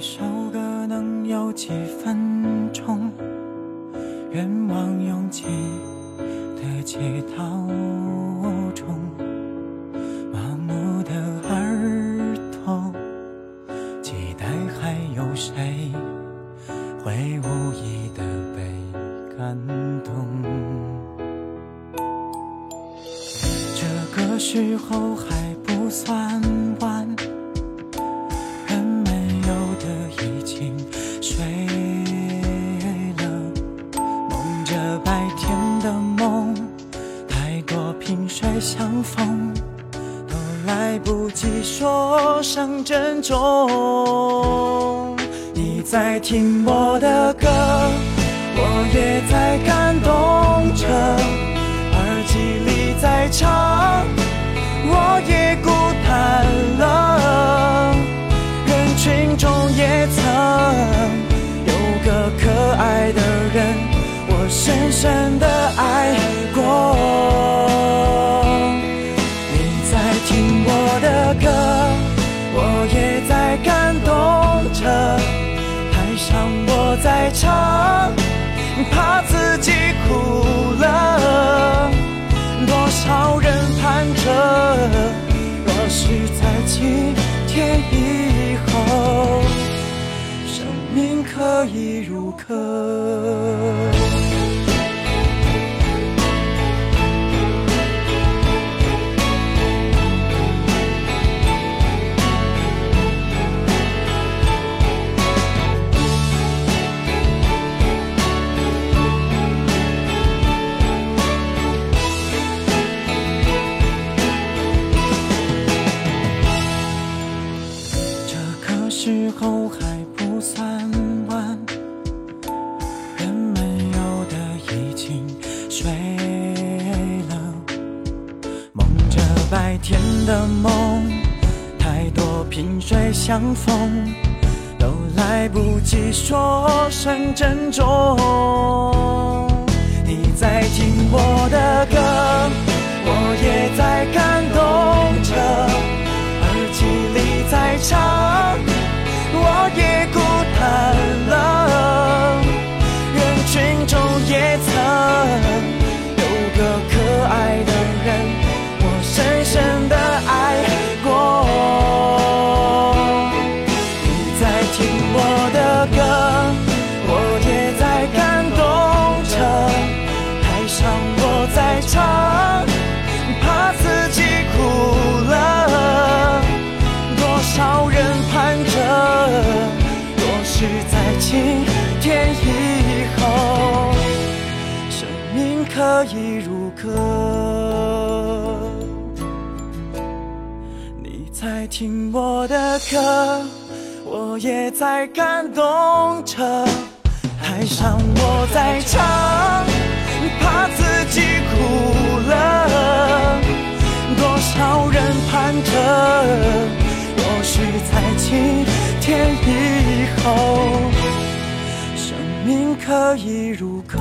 首歌能有几分钟，愿望拥挤的街道中，麻木的耳朵，期待还有谁会无意的被感动。这个时候还不算着白天的梦，太多萍水相逢，都来不及说声珍重。你在听我的歌，我也在感动着，耳机里在唱，我也孤单了。人群中也我在唱，怕自己哭了。多少人盼着，若是在今天以后，生命可以如歌。不算晚，人们有的已经睡了，梦着白天的梦，太多萍水相逢，都来不及说声珍重。你在听我的歌，命可以如歌。你在听我的歌，我也在感动着。台上我在唱，怕自己哭了。多少人盼着，若是在今天以后，生命可以如歌。